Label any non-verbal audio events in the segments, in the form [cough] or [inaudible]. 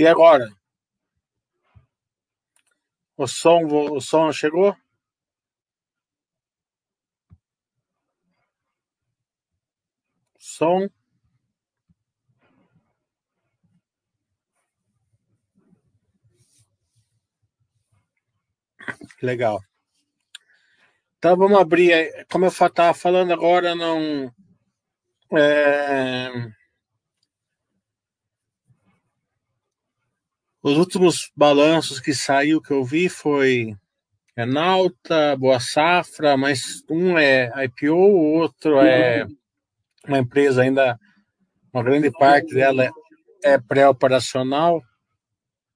E agora? O som, o som chegou? Som. Legal. Então vamos abrir. Como eu estava falando agora, não. É... Os últimos balanços que saiu que eu vi foi Enalta, Boa Safra, mas um é IPO, o outro é uma empresa ainda, uma grande parte dela é pré-operacional,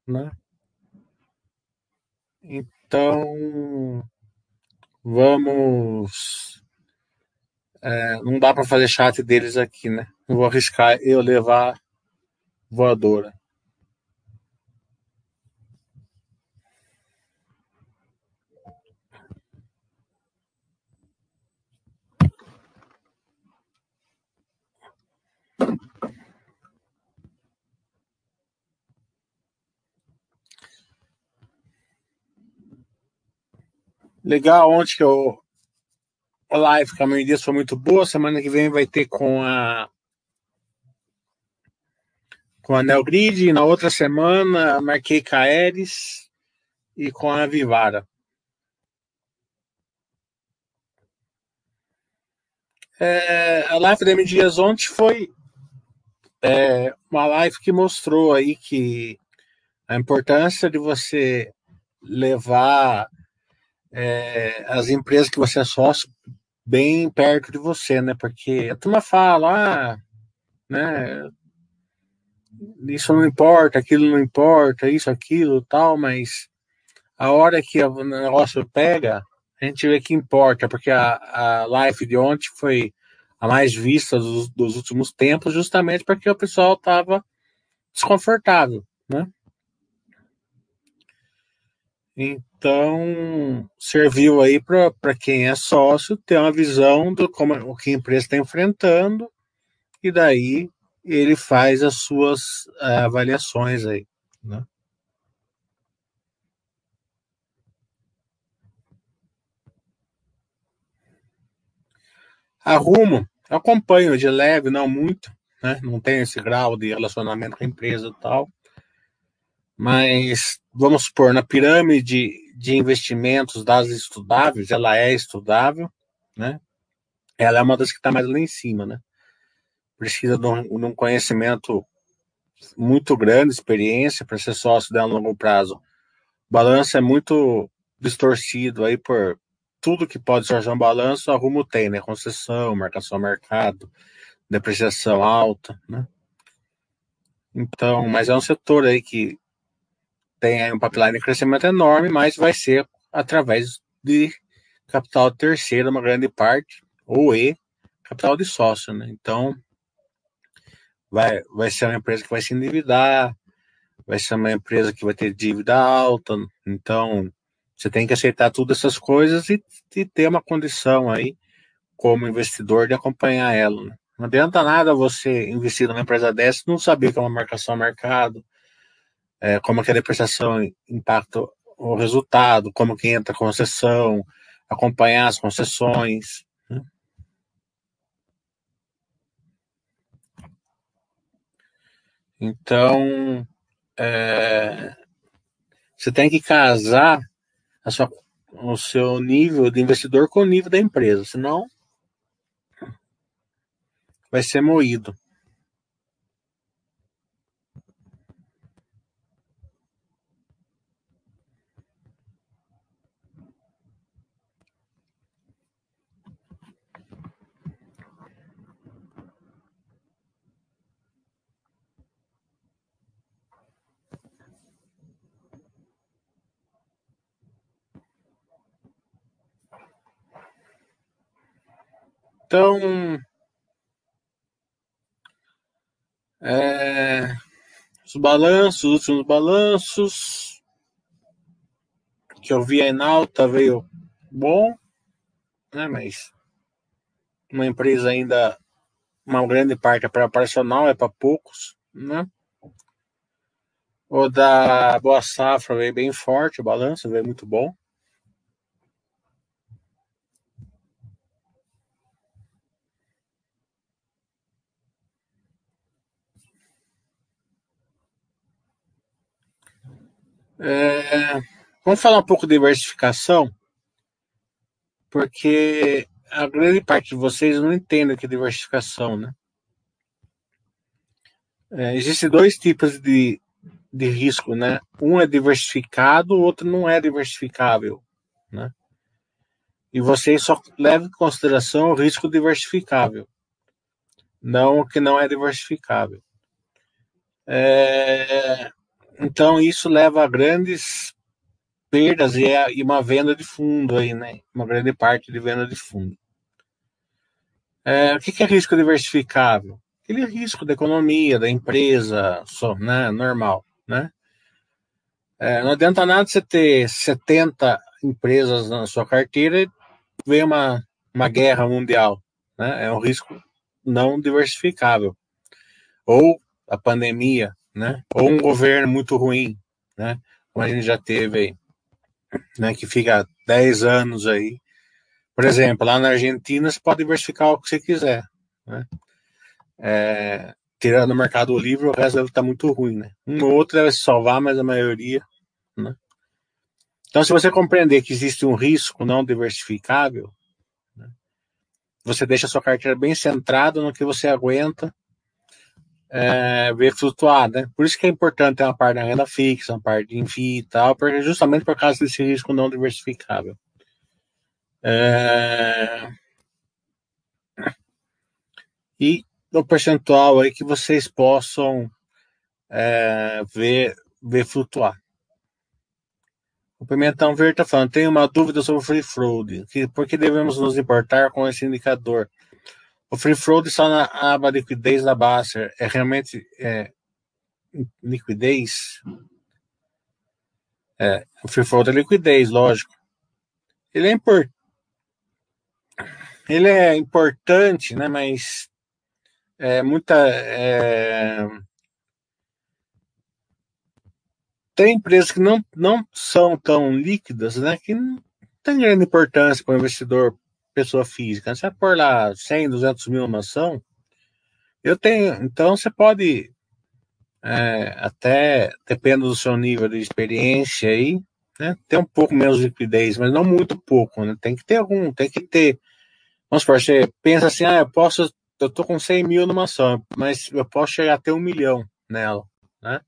né? Então, vamos. É, não dá para fazer chat deles aqui, né? Não vou arriscar eu levar voadora. Legal, ontem que eu. A live com a minha foi muito boa. Semana que vem vai ter com a. Com a Nelgrid. Na outra semana marquei com a Aeres e com a Vivara. É, a live da M Dias ontem foi é, uma live que mostrou aí que a importância de você levar é, as empresas que você é sócio bem perto de você, né? Porque a turma fala, ah, né? Isso não importa, aquilo não importa, isso, aquilo, tal, mas a hora que o negócio pega, a gente vê que importa, porque a, a live de ontem foi a mais vista dos, dos últimos tempos, justamente porque o pessoal estava desconfortável, né? Então, serviu aí para quem é sócio ter uma visão do como o que a empresa está enfrentando e daí ele faz as suas uh, avaliações aí, né? Arrumo, acompanho de leve, não muito, né? Não tenho esse grau de relacionamento com a empresa e tal. Mas vamos supor, na pirâmide de investimentos das estudáveis, ela é estudável, né? Ela é uma das que está mais lá em cima, né? Precisa de um, de um conhecimento muito grande, experiência para ser sócio dela no longo prazo. O balanço é muito distorcido aí por tudo que pode ser um balanço, a Rumo tem, né? Concessão, marcação mercado, depreciação alta, né? Então, mas é um setor aí que tem um pipeline de crescimento enorme, mas vai ser através de capital terceiro, uma grande parte, ou E, capital de sócio, né? Então, vai, vai ser uma empresa que vai se endividar, vai ser uma empresa que vai ter dívida alta, então você tem que aceitar todas essas coisas e, e ter uma condição aí, como investidor, de acompanhar ela. Né? Não adianta nada você investir numa empresa dessa e não saber que é uma marcação a mercado, é, como que a depreciação impacta o resultado, como que entra a concessão, acompanhar as concessões. Né? Então, é, você tem que casar sua, o seu nível de investidor com o nível da empresa, senão vai ser moído. Então, é, os balanços, os últimos balanços que eu vi na alta veio bom, né? Mas uma empresa ainda, uma grande parte é para operacional, é para poucos, né? O da Boa Safra veio bem forte, o balanço veio muito bom. É, vamos falar um pouco de diversificação, porque a grande parte de vocês não entende o que é diversificação, né? É, Existem dois tipos de, de risco, né? Um é diversificado, o outro não é diversificável, né? E vocês só levam em consideração o risco diversificável, não o que não é diversificável. É, então isso leva a grandes perdas e, é, uma venda de fundo aí, né? Uma grande parte de venda de fundo. É, o que é risco diversificável? Aquele risco da economia, da empresa, só, né, normal, né? É, não adianta nada você ter 70 empresas na sua carteira e ver uma, uma guerra mundial, né? É um risco não diversificável. Ou a pandemia, né? Ou um governo muito ruim, né? Como a gente já teve aí, né? Que fica 10 anos aí por exemplo, lá na Argentina você pode diversificar o que você quiser. Né? É, tirando o mercado livre, o resto deve estar muito ruim. Né? Um ou outro deve se salvar, mas a maioria. Né? Então, se você compreender que existe um risco não diversificável, né, você deixa a sua carteira bem centrada no que você aguenta é, ver flutuar. Né? Por isso que é importante ter uma parte da renda fixa, uma parte de envio e tal, porque justamente por causa desse risco não diversificável. É... E o percentual aí que vocês possam é, ver, ver flutuar. O Pimentão Verde está falando, tenho uma dúvida sobre o free float. Que, por que devemos nos importar com esse indicador? O free float está na aba liquidez da Basser. É realmente é, liquidez? É, o free float é liquidez, lógico. Ele é importante ele é importante, né? Mas é muita é... tem empresas que não, não são tão líquidas, né? Que não tem grande importância para o investidor pessoa física. Você vai pôr lá 100, 200 mil numa ação, eu tenho. Então você pode é, até dependendo do seu nível de experiência aí, né? Ter um pouco menos de liquidez, mas não muito pouco, né? Tem que ter algum, tem que ter Vamos supor, você pensa assim, ah, eu posso, eu tô com 100 mil numa ação, mas eu posso chegar até um milhão nela, né?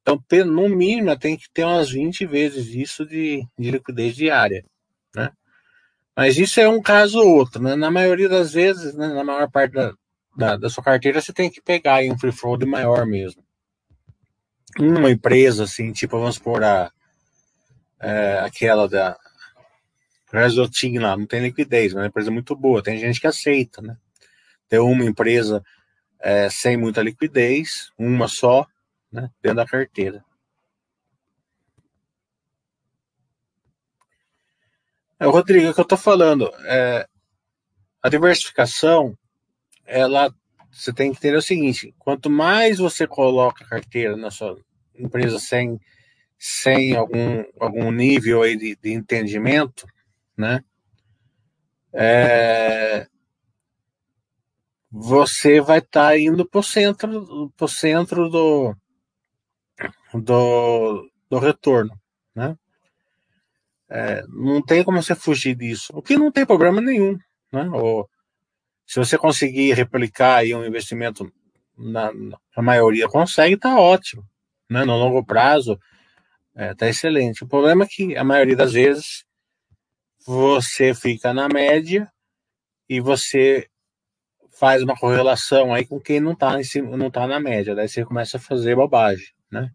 Então, no mínimo, tem que ter umas 20 vezes isso de, de liquidez diária, né? Mas isso é um caso ou outro, né? Na maioria das vezes, né, na maior parte da, da, da, sua carteira, você tem que pegar aí um free float maior mesmo. Uma empresa, assim, tipo, vamos supor, a, é, aquela da, Resotinho lá, não tem liquidez, mas é uma empresa muito boa, tem gente que aceita, né? Ter uma empresa é, sem muita liquidez, uma só, né, dentro da carteira. É, o Rodrigo, é que eu estou falando, é, a diversificação, ela, você tem que entender o seguinte, quanto mais você coloca a carteira na sua empresa sem, sem algum, algum nível aí de, de entendimento, né? É, você vai estar tá indo para o centro, pro centro do, do, do retorno, né? É, não tem como você fugir disso. O que não tem problema nenhum, né? Ou, se você conseguir replicar aí um investimento na, na maioria consegue, tá ótimo, né? No longo prazo, é, tá excelente. O problema é que a maioria das vezes você fica na média e você faz uma correlação aí com quem não está não tá na média. Daí você começa a fazer bobagem, né?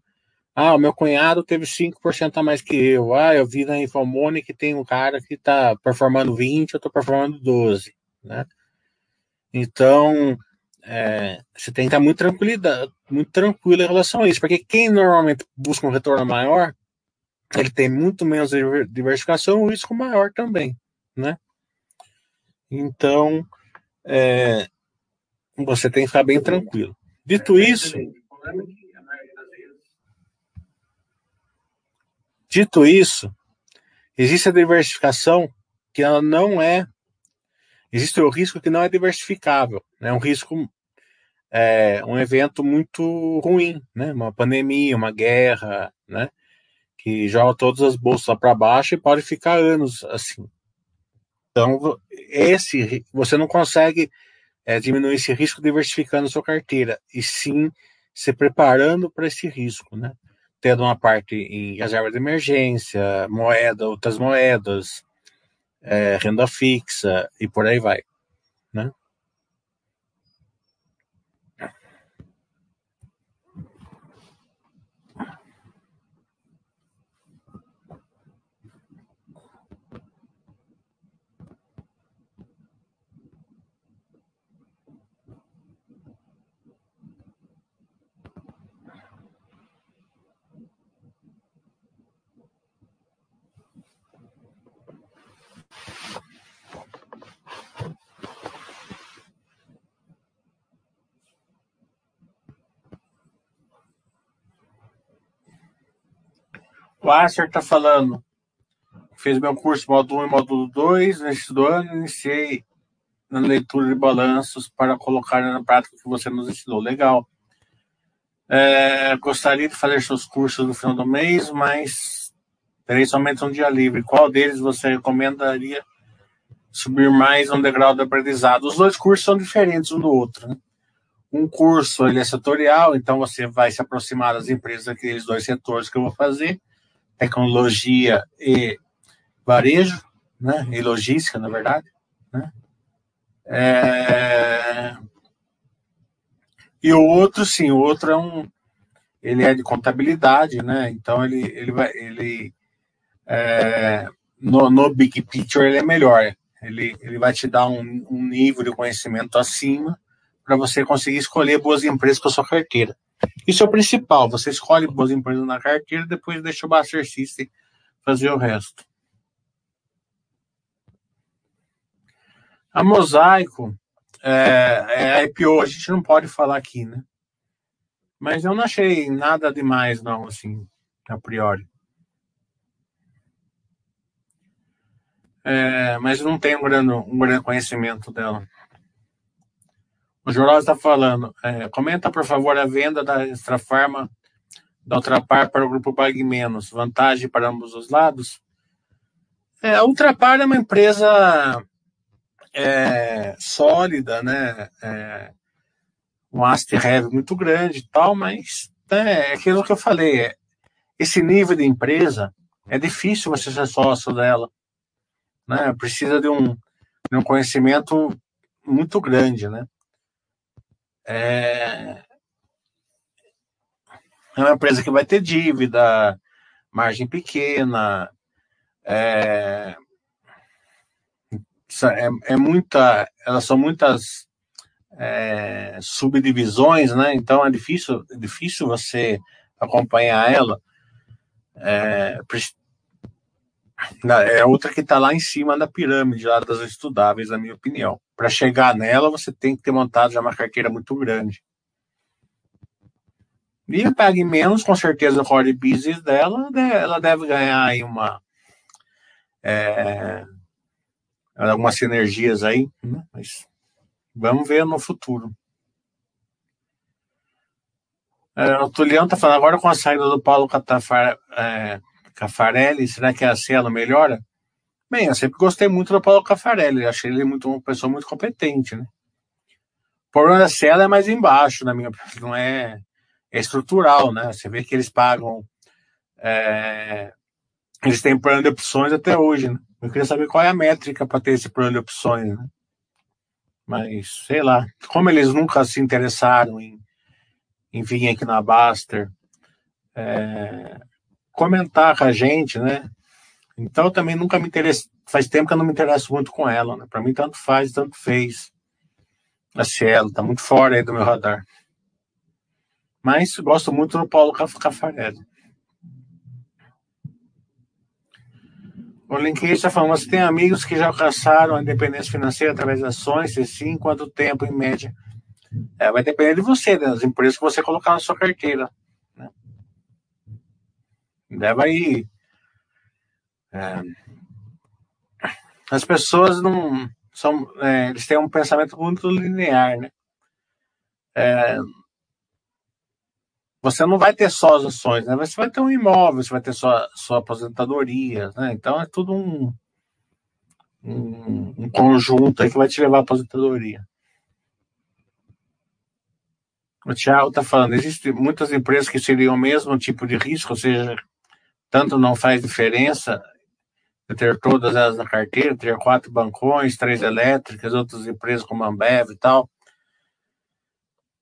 Ah, o meu cunhado teve 5% a mais que eu. Ah, eu vi na Infomone que tem um cara que está performando 20, eu estou performando 12, né? Então, é, você tem que estar muito, tranquilo, muito tranquilo em relação a isso, porque quem normalmente busca um retorno maior ele tem muito menos diversificação, um risco maior também, né? Então, é, você tem que ficar bem tranquilo. Dito isso, Dito isso, existe a diversificação que ela não é. Existe o risco que não é diversificável. É né? um risco, é, um evento muito ruim, né? uma pandemia, uma guerra, né? que joga todas as bolsas para baixo e pode ficar anos assim. Então, esse você não consegue é, diminuir esse risco diversificando sua carteira, e sim se preparando para esse risco, né? Tendo uma parte em reserva de emergência, moeda, outras moedas, é, renda fixa e por aí vai, né? O Acer está falando. Fez meu curso módulo 1 e módulo 2 neste ano. Iniciei na leitura de balanços para colocar na prática o que você nos ensinou. Legal. É, gostaria de fazer seus cursos no final do mês, mas terei somente um dia livre. Qual deles você recomendaria subir mais um degrau de aprendizado? Os dois cursos são diferentes um do outro. Né? Um curso ele é setorial, então você vai se aproximar das empresas daqueles dois setores que eu vou fazer tecnologia e varejo, né? E logística, na verdade, né? É... E o outro, sim, o outro é um, ele é de contabilidade, né? Então ele, ele vai, ele é... no, no big picture ele é melhor. Ele, ele vai te dar um, um nível de conhecimento acima para você conseguir escolher boas empresas com a sua carteira. Isso é o principal. Você escolhe boas empresas na carteira, depois deixa o Buster System fazer o resto. A Mosaico é, é IPO, a gente não pode falar aqui, né? Mas eu não achei nada demais, não, assim, a priori. É, mas não tenho um grande, um grande conhecimento dela. O Jornal está falando. É, comenta, por favor, a venda da Extra Farma da Ultrapar para o grupo Pague Menos. Vantagem para ambos os lados? É, a Ultrapar é uma empresa é, sólida, né? É, um asset heavy muito grande e tal, mas né, é aquilo que eu falei. É, esse nível de empresa é difícil você ser sócio dela. Né? Precisa de um, de um conhecimento muito grande, né? É, é uma empresa que vai ter dívida, margem pequena, é, é, é muita, elas são muitas é, subdivisões, né? Então é difícil, é difícil você acompanhar ela. É, é outra que está lá em cima da pirâmide lá das estudáveis, na minha opinião. Para chegar nela, você tem que ter montado já uma carteira muito grande. E pague menos, com certeza, o core business dela, ela deve ganhar aí uma. É, algumas sinergias aí, né? mas vamos ver no futuro. É, o Tulião está falando agora com a saída do Paulo Catafar, é, Cafarelli, será que a Cielo melhora? Bem, eu sempre gostei muito do Paulo Cafarelli, achei ele muito, uma pessoa muito competente, né? O problema da Cielo é mais embaixo, na minha não é, é estrutural, né? Você vê que eles pagam, é, eles têm plano de opções até hoje, né? Eu queria saber qual é a métrica para ter esse plano de opções, né? Mas, sei lá, como eles nunca se interessaram em, em vir aqui na Baster, é, comentar com a gente, né? Então também nunca me interessa, faz tempo que eu não me interesso muito com ela, né? Para mim tanto faz, tanto fez. A Cielo tá muito fora aí do meu radar. Mas gosto muito do Paulo Cafarelli. O Linkage está falando, você tem amigos que já alcançaram a independência financeira através de ações? Se sim, quanto tempo em média? É, vai depender de você, das empresas que você colocar na sua carteira. Leva aí É, as pessoas não são, é, eles têm um pensamento muito linear, né? É, você não vai ter só as ações, né? Você vai ter um imóvel, você vai ter sua, sua aposentadoria, né? Então é tudo um, um, um conjunto aí que vai te levar à aposentadoria. O Thiago está falando, existem muitas empresas que seriam o mesmo tipo de risco, ou seja, tanto não faz diferença ter todas elas na carteira, ter quatro bancões, três elétricas, outras empresas como a Ambev e tal.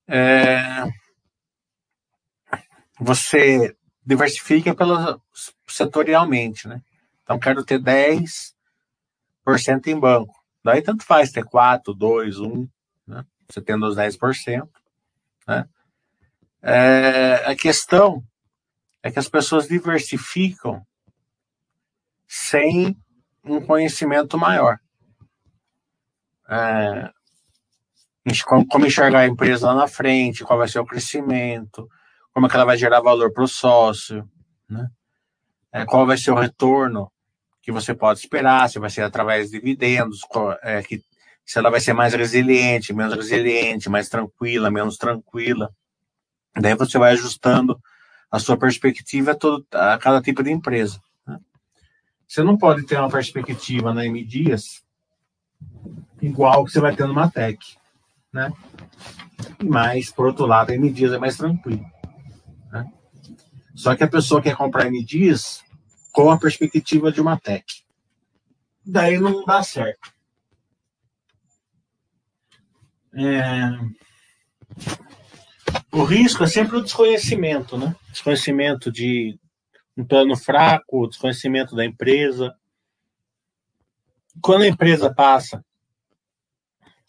É... Você diversifica pela, setorialmente, né? Então, quero ter 10% em banco. Daí, tanto faz ter 4, 2, 1, né? Você tendo os 10%. Né? É, a questão é que as pessoas diversificam sem um conhecimento maior. É, como enxergar a empresa lá na frente, qual vai ser o crescimento, como é que ela vai gerar valor para o sócio, né? É, qual vai ser o retorno que você pode esperar, se vai ser através de dividendos, qual, é, que se ela vai ser mais resiliente, menos resiliente, mais tranquila, menos tranquila. Daí você vai ajustando a sua perspectiva a, todo, a cada tipo de empresa. Né? Você não pode ter uma perspectiva na M Dias igual que você vai ter no Matec, né? Mas, por outro lado, a M Dias é mais tranquilo. Né? Só que a pessoa quer comprar M Dias com a perspectiva de uma Tech. Daí não dá certo. É... O risco é sempre o desconhecimento, né? Desconhecimento de um plano fraco, desconhecimento da empresa. Quando a empresa passa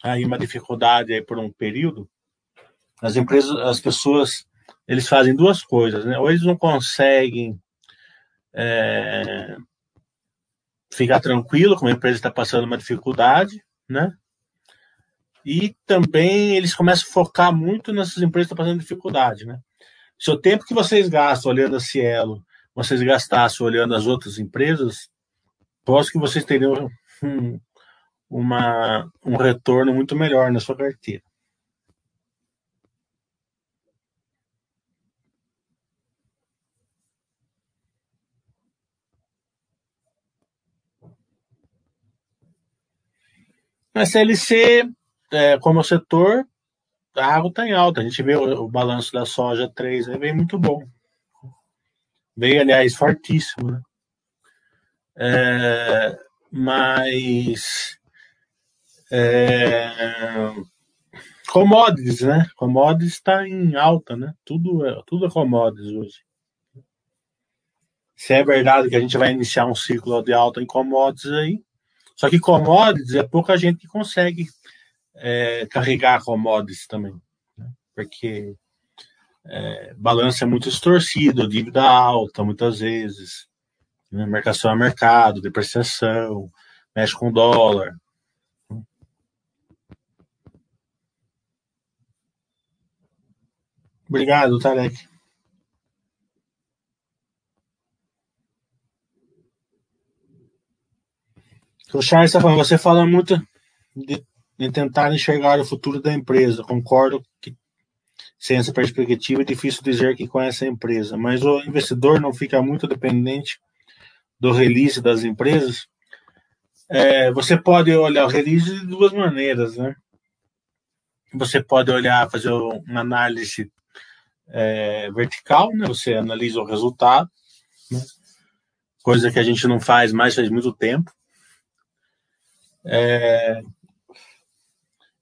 aí uma dificuldade aí por um período, as empresas, as pessoas, eles fazem duas coisas, né? Ou eles não conseguem é, ficar tranquilo, como a empresa está passando uma dificuldade, né? E também eles começam a focar muito nessas empresas que estão passando dificuldade, né? Se o tempo que vocês gastam olhando a Cielo, vocês gastassem olhando as outras empresas, posso que vocês teriam um, uma, um retorno muito melhor na sua carteira. Na CLC, é, como setor, a água está em alta. A gente vê o, o balanço da soja 3, né, vem muito bom. Veio, aliás, fortíssimo. Né? É, mas é, commodities, né? Commodities está em alta, né? Tudo é, tudo é commodities hoje. Se é verdade que a gente vai iniciar um ciclo de alta em commodities aí, só que commodities é pouca gente que consegue é, carregar commodities também, né? porque é, balanço é muito distorcido, dívida alta muitas vezes, né? marcação a mercado, depreciação, mexe com dólar. Obrigado, Tarek. O Charles está falando, você fala muito de, de, tentar enxergar o futuro da empresa. Concordo que sem essa perspectiva é difícil dizer que conhece a empresa, mas o investidor não fica muito dependente do release das empresas. É, você pode olhar o release de duas maneiras, né? Você pode olhar, fazer uma análise é, vertical, né? Você analisa o resultado, né? coisa que a gente não faz mais faz muito tempo é,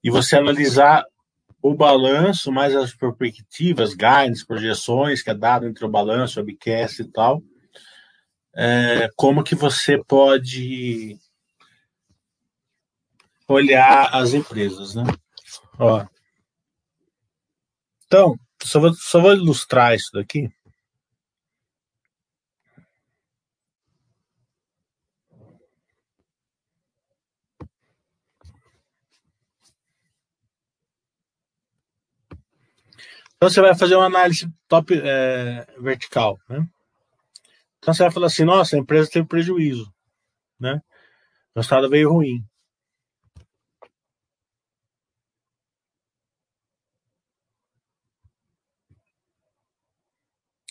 e você analisar o balanço, mais as perspectivas, guidance, projeções que é dado entre o balanço, o webcast e tal, é, como que você pode olhar as empresas, né? Ó. Então, só vou, só vou ilustrar isso daqui. Então você vai fazer uma análise top é, vertical, né? Então você vai falar assim, nossa, a empresa teve prejuízo, né? O resultado veio ruim.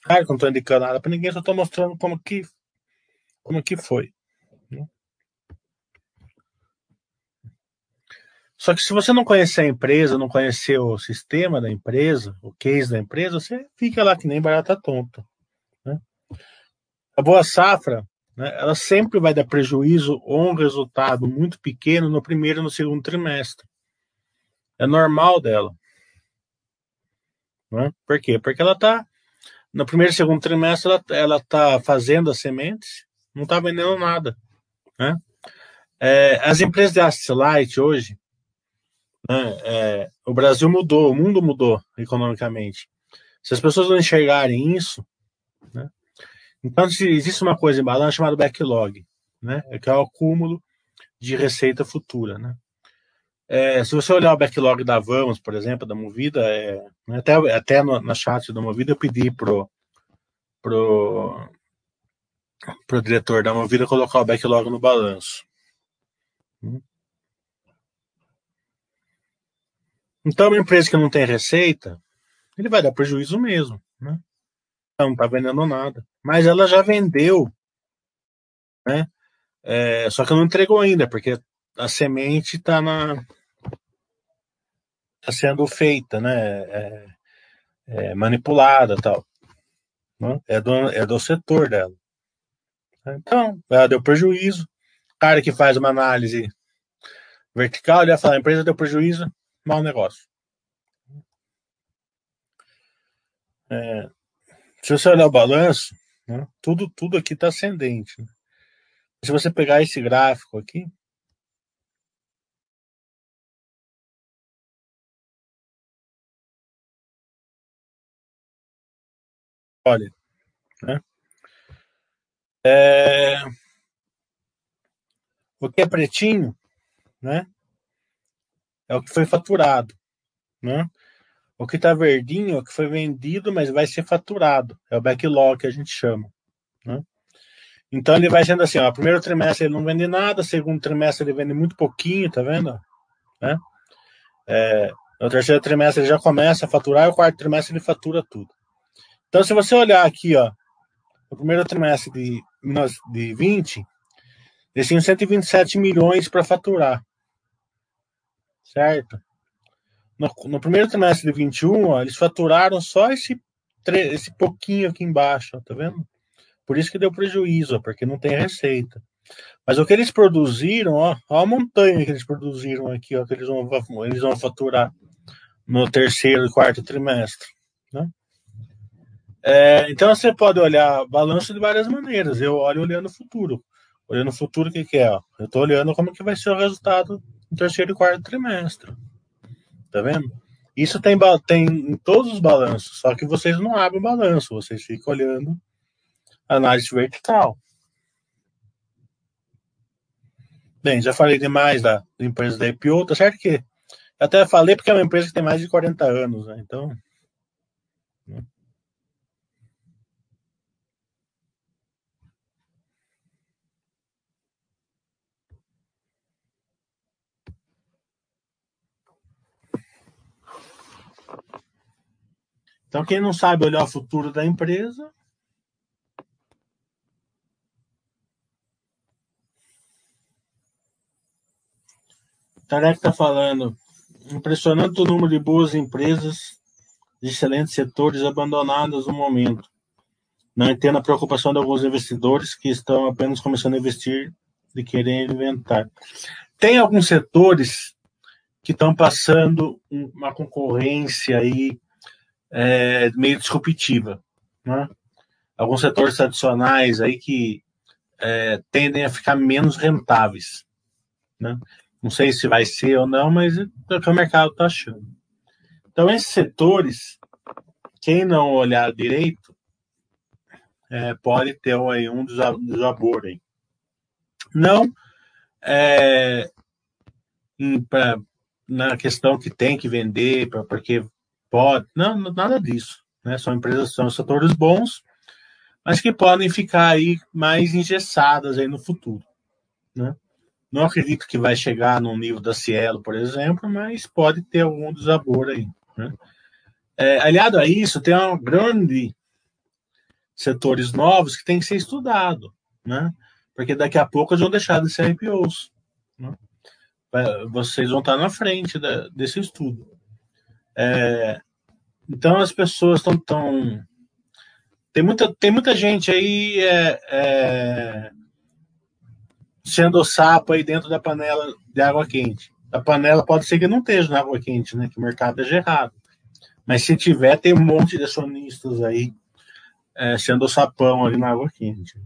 Que não estou indicando nada para ninguém, só estou mostrando como que, como que foi. Só que se você não conhecer a empresa, não conhecer o sistema da empresa, o case da empresa, você fica lá que nem barata tonta. Né? A boa safra, né, ela sempre vai dar prejuízo ou um resultado muito pequeno no primeiro e no segundo trimestre. É normal dela. Né? Por quê? Porque ela está no primeiro e segundo trimestre ela está fazendo as sementes, não está vendendo nada. Né? É, as empresas de Light hoje, né, é, o Brasil mudou, o mundo mudou economicamente. Se as pessoas não enxergarem isso, né, então existe uma coisa em balanço chamada backlog, né, que é o acúmulo de receita futura. Né? É, se você olhar o backlog da Vamos, por exemplo, da Movida, é, né, até, até no, na chat da Movida eu pedi pro, pro, pro diretor da Movida colocar o backlog no balanço. Então, uma empresa que não tem receita, ele vai dar prejuízo mesmo, né? Não está vendendo nada. Mas ela já vendeu, né? É, só que não entregou ainda, porque a semente está na, está sendo feita, né? É, é manipulada tal. Né? É, do, é do setor dela. Então, ela deu prejuízo. O cara que faz uma análise vertical, ele vai falar, a empresa deu prejuízo, mau negócio. É, se você olhar o balanço, né, tudo, tudo aqui está ascendente. Né? Se você pegar esse gráfico aqui, Olha, né? É... O que é pretinho, né? É o que foi faturado, né? O que está verdinho é o que foi vendido, mas vai ser faturado. É o backlog que a gente chama, né? Então ele vai sendo assim, ó, primeiro trimestre ele não vende nada, segundo trimestre ele vende muito pouquinho, tá vendo? Né? É, no terceiro trimestre ele já começa a faturar, e o quarto trimestre ele fatura tudo. Então, se você olhar aqui, ó, no primeiro trimestre de, de 20, eles tinham 127 milhões para faturar. Certo? No, no, primeiro trimestre de 21, ó, eles faturaram só esse, esse pouquinho aqui embaixo, ó, tá vendo? Por isso que deu prejuízo, ó, porque não tem receita. Mas o que eles produziram, ó, ó a montanha que eles produziram aqui, ó, que eles vão, eles vão faturar no terceiro e quarto trimestre. Né? É, então você pode olhar balanço de várias maneiras. Eu olho olhando o futuro. Olhando o futuro, o que, que é? Ó? Eu estou olhando como que vai ser o resultado no terceiro e quarto trimestre. Tá vendo? Isso tem, tem em todos os balanços, só que vocês não abrem o balanço, vocês ficam olhando análise vertical. Bem, já falei demais da empresa da IPO, tá certo que até falei porque é uma empresa que tem mais de 40 anos, né? Então. Né? Então, quem não sabe olhar o futuro da empresa. Tarek está falando. Impressionante o número de boas empresas de excelentes setores abandonadas no momento. Não entendo a preocupação de alguns investidores que estão apenas começando a investir de querer inventar. Tem alguns setores que estão passando uma concorrência aí é, meio disruptiva. Né? Alguns setores tradicionais aí que é, tendem a ficar menos rentáveis. Né? Não sei se vai ser ou não, mas é o que o mercado está achando. Então, esses setores, quem não olhar direito, é, pode ter aí um desabor aí. Não é, pra, na questão que tem que vender, pra, porque Pode, não, nada disso. Né? São empresas, são setores bons, mas que podem ficar aí mais engessadas aí no futuro, né? Não acredito que vai chegar no nível da Cielo, por exemplo, mas pode ter algum desabor aí. Né? É, aliado a isso, tem um grande setores novos que tem que ser estudado, né? Porque daqui a pouco eles vão deixar de ser IPOs. Né? Vocês vão estar na frente da, desse estudo. É, então as pessoas estão tão tem muita tem muita gente aí é, é, sendo sapo aí dentro da panela de água quente. A panela pode ser que não esteja na água quente, né? Que o mercado é errado. Mas se tiver, tem um monte de acionistas aí é, sendo sapão ali na água quente.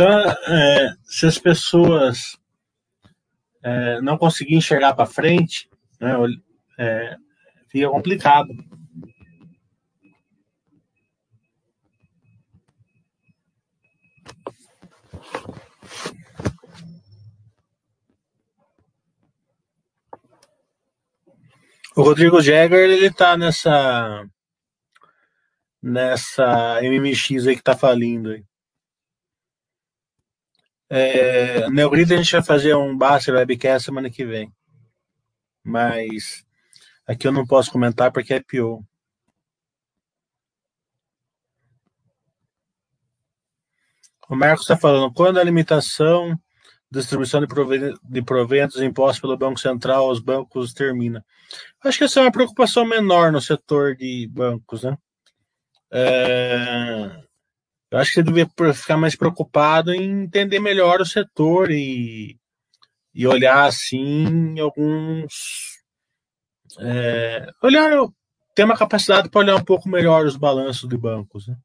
Então, é, se as pessoas é, não conseguirem enxergar para frente, né, é, fica complicado. O Rodrigo Jäger, ele tá nessa nessa MMX aí que tá falindo aí. É, a gente vai fazer um Baster Webcast semana que vem. Mas aqui eu não posso comentar porque é pior. O Marcos está falando, quando a limitação distribuição de proventos impostos pelo Banco Central aos bancos termina? Acho que essa é uma preocupação menor no setor de bancos, né? É, eu acho que você deveria ficar mais preocupado em entender melhor o setor e, e olhar assim alguns. É, olhar, ter uma capacidade para olhar um pouco melhor os balanços de bancos. Né?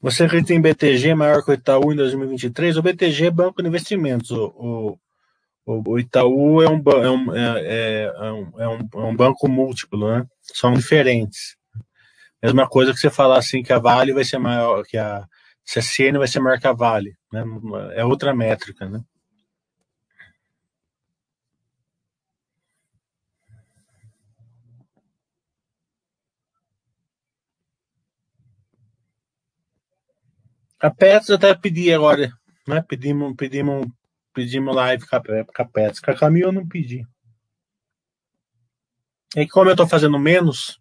Você acredita em BTG maior que o Itaú em 2023? O BTG é banco de investimentos. O, o, o Itaú é um, é um, é, é, é, um, é, um, é um banco múltiplo, né? São diferentes. Mesma coisa que você falar assim que a Vale vai ser maior, que a CSN vai ser maior que a Vale, né? É outra métrica, né? A Pets até pedi agora, né? Pedimos, pedimos Pedimos live com a Pets. Com a Camila eu não pedi. É que como eu tô fazendo menos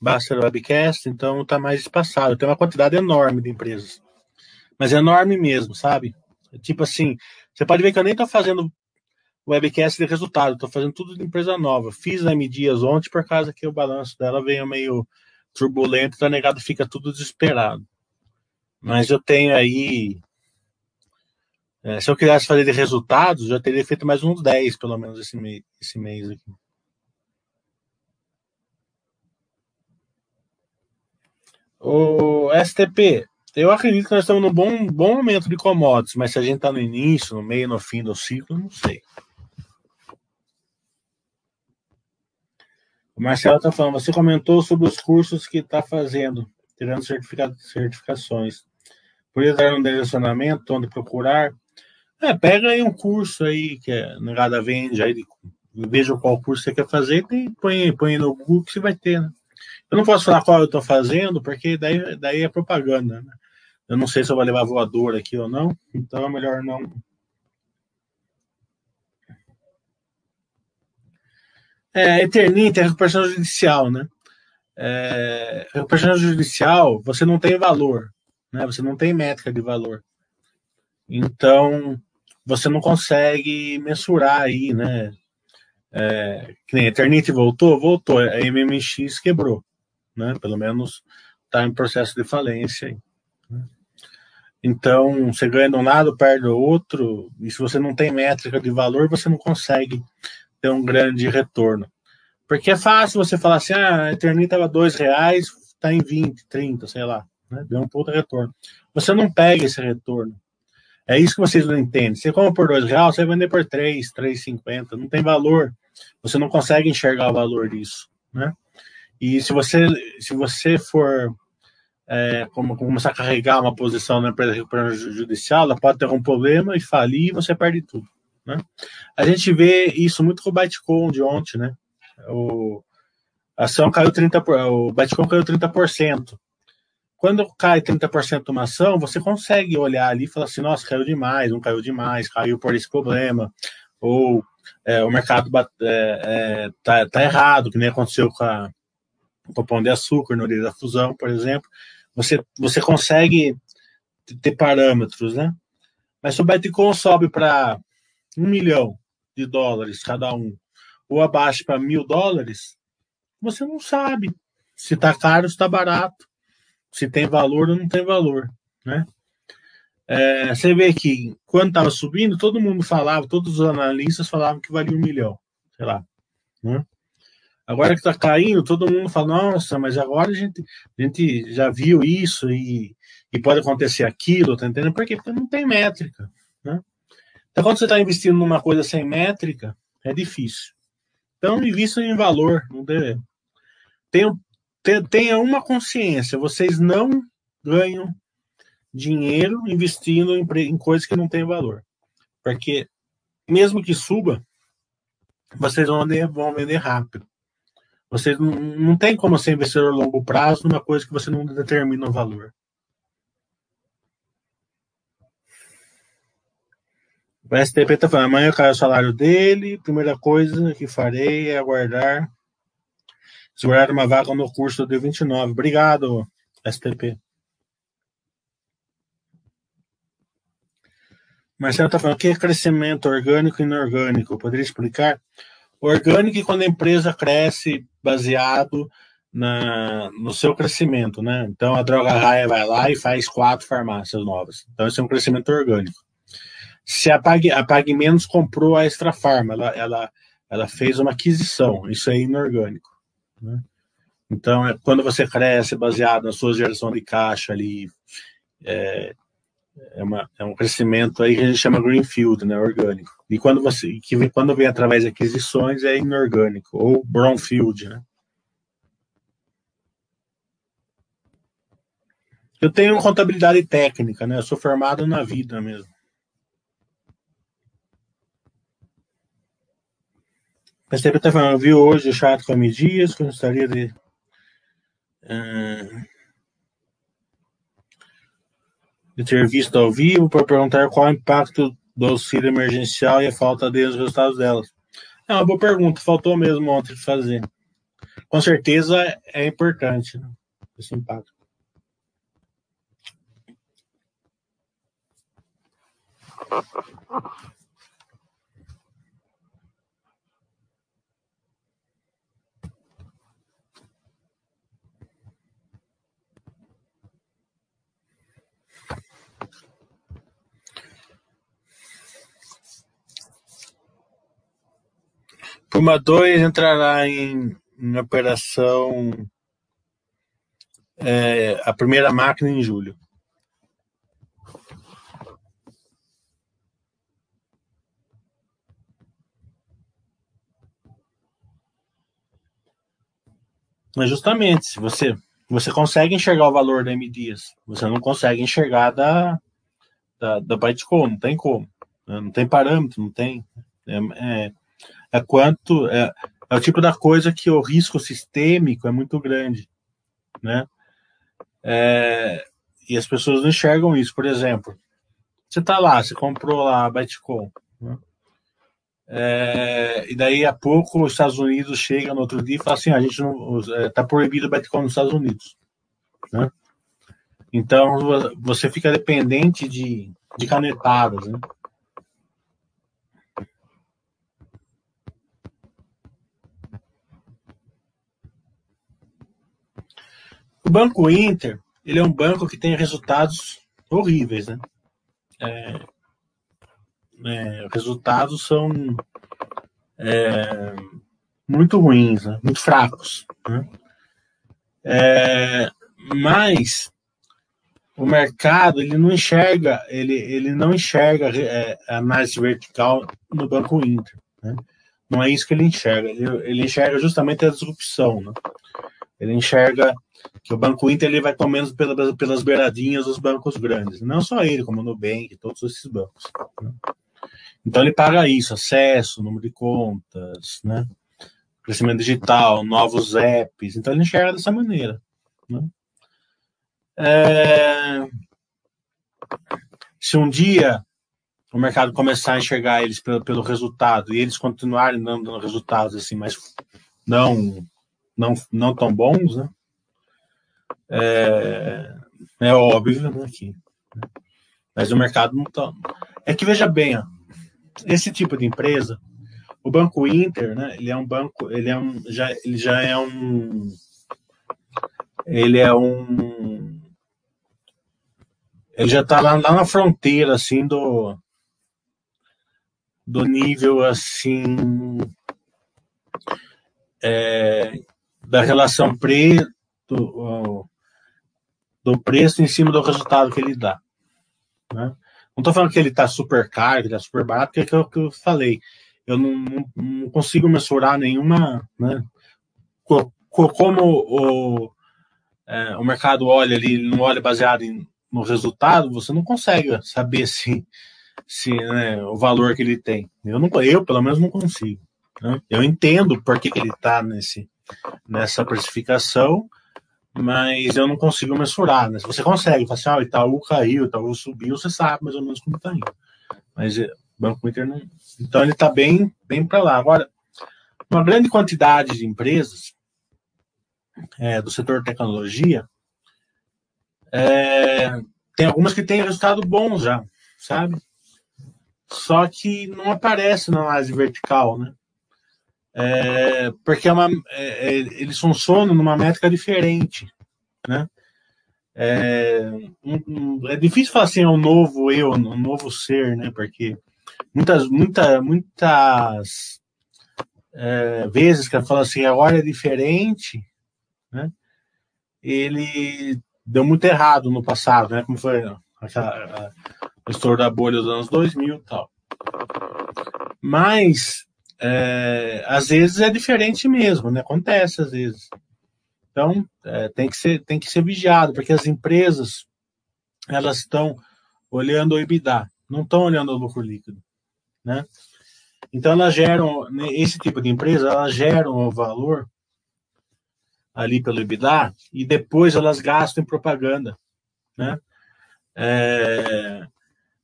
Baster Webcast, então tá mais espaçado. Tem uma quantidade enorme de empresas. Mas é enorme mesmo, sabe? Tipo assim, você pode ver que eu nem tô fazendo webcast de resultado, tô fazendo tudo de empresa nova. Fiz a M Dias ontem por causa que o balanço dela veio meio turbulento, então negado fica tudo desesperado. Mas eu tenho aí é, se eu quisesse fazer de resultados, já teria feito mais uns 10, pelo menos, esse mês, esse mês aqui. O STP, eu acredito que nós estamos num bom, bom momento de commodities, mas se a gente está no início, no meio, no fim do ciclo, não sei. O Marcelo está falando, você comentou sobre os cursos que está fazendo, tirando certifica certificações. Poderia dar um direcionamento onde procurar? É, pega aí um curso aí que a negada vende, aí veja qual curso você quer fazer e põe, põe no Google que você vai ter, né? Eu não posso falar qual eu estou fazendo, porque daí, daí é propaganda, né? Eu não sei se eu vou levar voador aqui ou não, então é melhor não. É, Eternita é recuperação judicial, né? É, recuperação judicial, você não tem valor, né? Você não tem métrica de valor. Então, você não consegue mensurar aí, né? É, que nem Eternity voltou, voltou, a MMX quebrou, né? Pelo menos está em processo de falência. Aí, né? Então, você ganha de um lado, perde o outro, e se você não tem métrica de valor, você não consegue ter um grande retorno. Porque é fácil você falar assim, ah, a Eternity estava dois reais, está em 20, 30, sei lá, né? deu um puta retorno. você não pega esse retorno. É isso que vocês não entendem. Você compra por dois reais, você vai vender por três, três cinquenta, não tem valor. Você não consegue enxergar o valor disso, né? E se você se você for é, como, começar a carregar uma posição na empresa judicial, ela pode ter um problema e falir e você perde tudo. Né? A gente vê isso muito com o Bitcoin de ontem, né? O, a ação caiu 30%, o Bitcoin caiu 30%. Quando cai 30% uma ação, você consegue olhar ali e falar assim, nossa, caiu demais, não caiu demais, caiu por esse problema, ou é, o mercado é, é, tá, tá, errado, que nem aconteceu com, a, com o pão de açúcar no dia da fusão, por exemplo. Você, você consegue ter parâmetros, né? Mas se o Bitcoin sobe para um milhão de dólares cada um, ou abaixo para mil dólares, você não sabe se está caro ou se está barato, se tem valor ou não tem valor, né? É, você vê que quando estava subindo, todo mundo falava, todos os analistas falavam que valia um milhão, sei lá. Né? Agora que está caindo, todo mundo fala, nossa, mas agora a gente, a gente já viu isso e, e pode acontecer aquilo, tá entendendo? Por quê? Porque não tem métrica. Né? Então, quando você está investindo numa coisa sem métrica, é difícil. Então, invista em valor. Não dê. Tenha, tenha uma consciência: vocês não ganham dinheiro investindo em, em coisas que não têm valor. Porque, mesmo que suba, vocês vão vender, vão vender rápido. Vocês não, não tem como ser investidor a longo prazo numa coisa que você não determina o valor. O STP está falando, amanhã cai o salário dele, primeira coisa que farei é aguardar segurar uma vaga no curso de 29. Obrigado, STP. Marcelo está falando, o que é crescimento orgânico e inorgânico? Poderia explicar? Orgânico é quando a empresa cresce baseado na, no seu crescimento, né? Então a Droga Raia vai lá e faz quatro farmácias novas. Então esse é um crescimento orgânico. Se a, Pag, a Pagmenos comprou a Extra Farma, ela, ela, ela fez uma aquisição, isso é inorgânico. Né? Então, é, quando você cresce baseado na sua geração de caixa ali, é, é, uma, é um crescimento aí que a gente chama greenfield, né, orgânico. E quando você que quando vem através de aquisições é inorgânico ou brownfield, né? Eu tenho contabilidade técnica, né? Eu sou formado na vida mesmo. Percebe até falando, viu hoje o chato com Dias, gostaria de. Uh, de ter visto ao vivo para perguntar qual o impacto do auxílio emergencial e a falta deles nos resultados delas. É uma boa pergunta, faltou mesmo ontem de fazer. Com certeza é importante né, esse impacto. [laughs] Puma 2 entrará em, em operação é, a primeira máquina em julho. Mas justamente, se você você consegue enxergar o valor da M você não consegue enxergar da da, da Bytecom, não tem como, né? não tem parâmetro, não tem. É, é, é quanto é, é o tipo da coisa que o risco sistêmico é muito grande, né? É, e as pessoas não enxergam isso. Por exemplo, você está lá, você comprou lá a Bitcoin, né? É, e daí a pouco os Estados Unidos chega no outro dia e fala assim: ah, a gente não está é, proibido o Bitcoin nos Estados Unidos, né? Então você fica dependente de, de canetadas, né? O Banco Inter, ele é um banco que tem resultados horríveis, né? É, é, resultados são é, muito ruins, né? muito fracos. Né? É, mas o mercado ele não enxerga, ele, ele não enxerga é, a análise vertical no Banco Inter. Né? Não é isso que ele enxerga. Ele, ele enxerga justamente a disrupção. Né? Ele enxerga que o Banco Inter ele vai comendo pelas, pelas beiradinhas dos bancos grandes. Não só ele, como o Nubank, todos esses bancos. Né? Então ele paga isso, acesso, número de contas, né? crescimento digital, novos apps. Então ele enxerga dessa maneira. Né? É... Se um dia o mercado começar a enxergar eles pelo, pelo resultado e eles continuarem dando resultados assim, mas não não, não tão bons, né? É, é óbvio né, aqui. Mas o mercado não está. É que veja bem, ó, esse tipo de empresa, o Banco Inter, né? Ele é um banco, ele é um, já, ele já é um, ele é um, ele já está lá, lá na fronteira assim do do nível assim é, da relação preço do, preço em cima do resultado que ele dá. Né? Não estou falando que ele está super caro, que está super barato, porque é o que eu falei. Eu não, não, não consigo mensurar nenhuma. Né? Como o, é, o mercado olha ali, não olha baseado em, no resultado, você não consegue saber se, se né, o valor que ele tem. Eu, não, eu, pelo menos, não consigo. Né? Eu entendo por que, que ele está nessa precificação, mas eu não consigo mensurar. Né? Se você consegue, fala assim, ah, o Itaú caiu, o Itaú subiu, você sabe mais ou menos como está indo. Mas o eh, Banco Inter não. Então ele está bem, bem para lá. Agora, uma grande quantidade de empresas é, do setor tecnologia é, tem algumas que têm resultado bom já, sabe? Só que não aparece na análise vertical, né? É, porque é uma, é, é, eles funcionam numa métrica diferente, né? É, um, é, difícil falar assim, é um novo eu, um novo ser, né? Porque muitas, muita, muitas é, vezes que ela fala assim, agora é diferente, né? Ele deu muito errado no passado, né? Como foi aquela, a, estouro da bolha dos anos 2000 e tal. Mas é, às vezes é diferente mesmo, né? Acontece às vezes. Então, é, tem, que ser, tem que ser vigiado, porque as empresas, elas estão olhando o EBITDA, não estão olhando o lucro líquido, né? Então, elas geram, né, esse tipo de empresa, elas geram o valor ali pelo EBITDA e depois elas gastam em propaganda, né? É,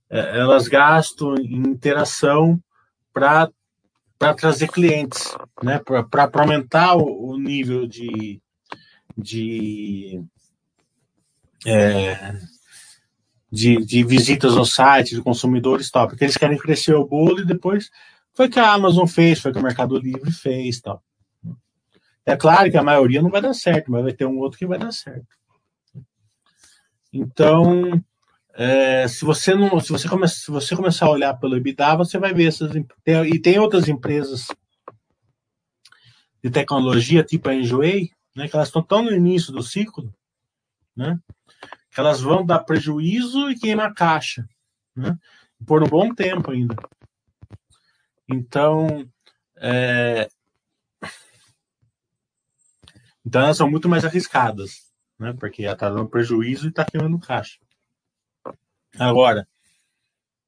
é elas gastam em interação para para trazer clientes, né? Para aumentar o, o, nível de, de, é, de, de, visitas ao site, de consumidores tal, porque eles querem crescer o bolo e depois foi que a Amazon fez, foi que o Mercado Livre fez tal. É claro que a maioria não vai dar certo, mas vai ter um outro que vai dar certo. Então, é, se você não, se você, se você começar a olhar pelo EBITDA, você vai ver essas tem, e tem outras empresas de tecnologia, tipo a Enjoei, né, que elas estão tão no início do ciclo, né, que elas vão dar prejuízo e queimar caixa, né, por um bom tempo ainda. Então, é, então elas são muito mais arriscadas, né, porque ela está dando prejuízo e está queimando caixa. Agora,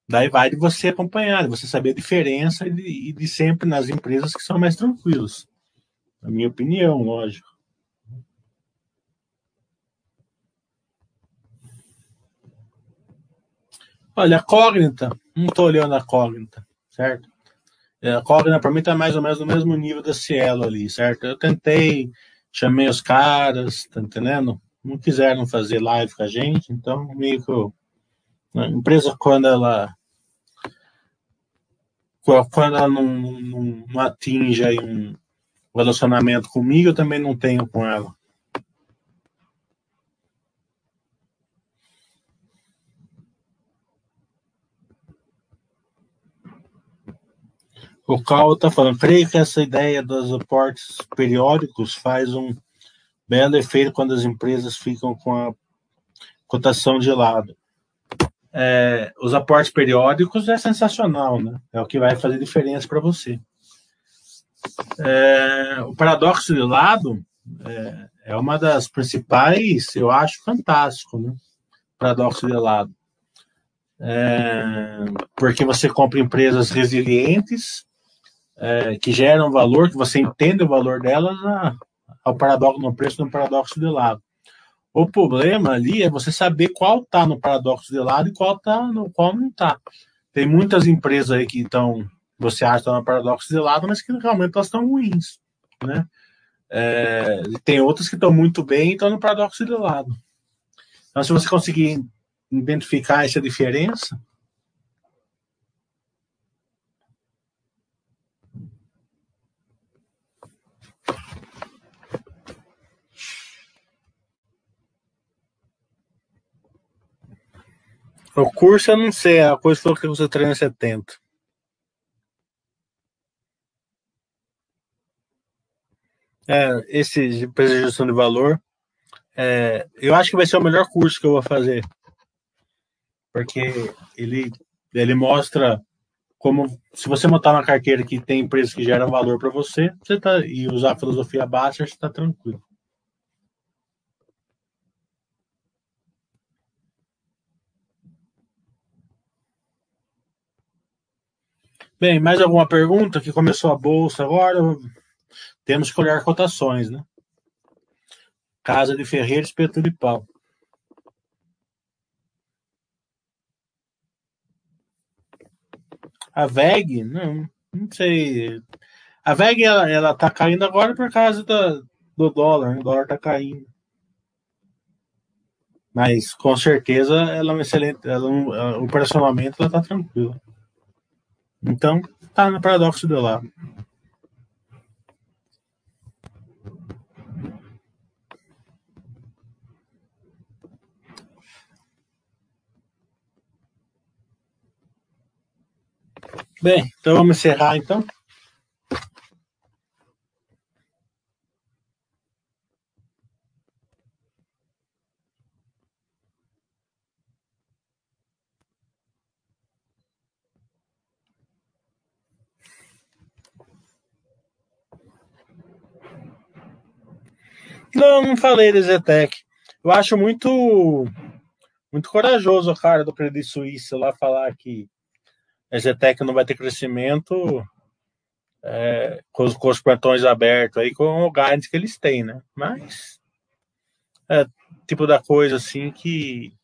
daí vai de você acompanhar, de você saber a diferença e de, de, sempre nas empresas que são mais tranquilos. Na minha opinião, lógico. Olha, a Cognita, não estou olhando a Cognita, certo? É, a Cognita, para mim, está mais ou menos no mesmo nível da Cielo ali, certo? Eu tentei, chamei os caras, tá entendendo? Não quiseram fazer live com a gente, então meio que eu a empresa, quando ela quando ela não, não, não atinge aí um relacionamento comigo, eu também não tenho com ela. O Cal está falando, creio que essa ideia dos aportes periódicos faz um belo efeito quando as empresas ficam com a cotação de lado. É, os aportes periódicos é sensacional, né? É o que vai fazer diferença para você. É, o paradoxo de lado é, é, uma das principais, eu acho, fantástico, né? Paradoxo de lado. É, porque você compra empresas resilientes, é, que geram valor, que você entende o valor delas a, ao paradoxo no preço no paradoxo de lado. O problema ali é você saber qual está no paradoxo de lado e qual tá no qual não está. Tem muitas empresas aí que estão, você acha que estão no paradoxo de lado, mas que realmente elas estão ruins, né? É, tem outras que estão muito bem e estão no paradoxo de lado. Então, se você conseguir identificar essa diferença, O curso eu não sei, a coisa falou que você treina 70. É, esse de preservação de valor, é, eu acho que vai ser o melhor curso que eu vou fazer. Porque ele, ele mostra como, se você montar uma carteira que tem empresas que geram valor para você, você tá, e usar a filosofia baixa, você está tranquilo. Bem, mais alguma pergunta? Que começou a bolsa agora? Temos que olhar cotações, né? Casa de Ferreira, espeto de pau. A VEG, não, não sei. A VEG, ela, ela tá caindo agora por causa do dólar, né? o dólar tá caindo. Mas, com certeza, ela é uma excelente, ela, operacionalmente, ela tá tranquila. Então, tá no paradoxo do lado. Bem, então vamos encerrar então. Não, não falei da Zetec. Eu acho muito muito corajoso o cara do Credit Suisse lá falar que a Zetec não vai ter crescimento é, com, os, com os portões abertos aí, com o guidance que eles têm, né? Mas é tipo da coisa assim que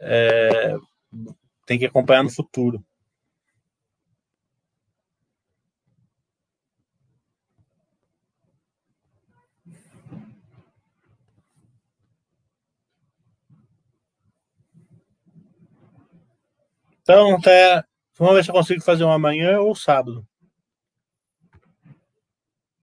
é, tem que acompanhar no futuro. Então, até. Vamos ver se eu consigo fazer um amanhã ou sábado.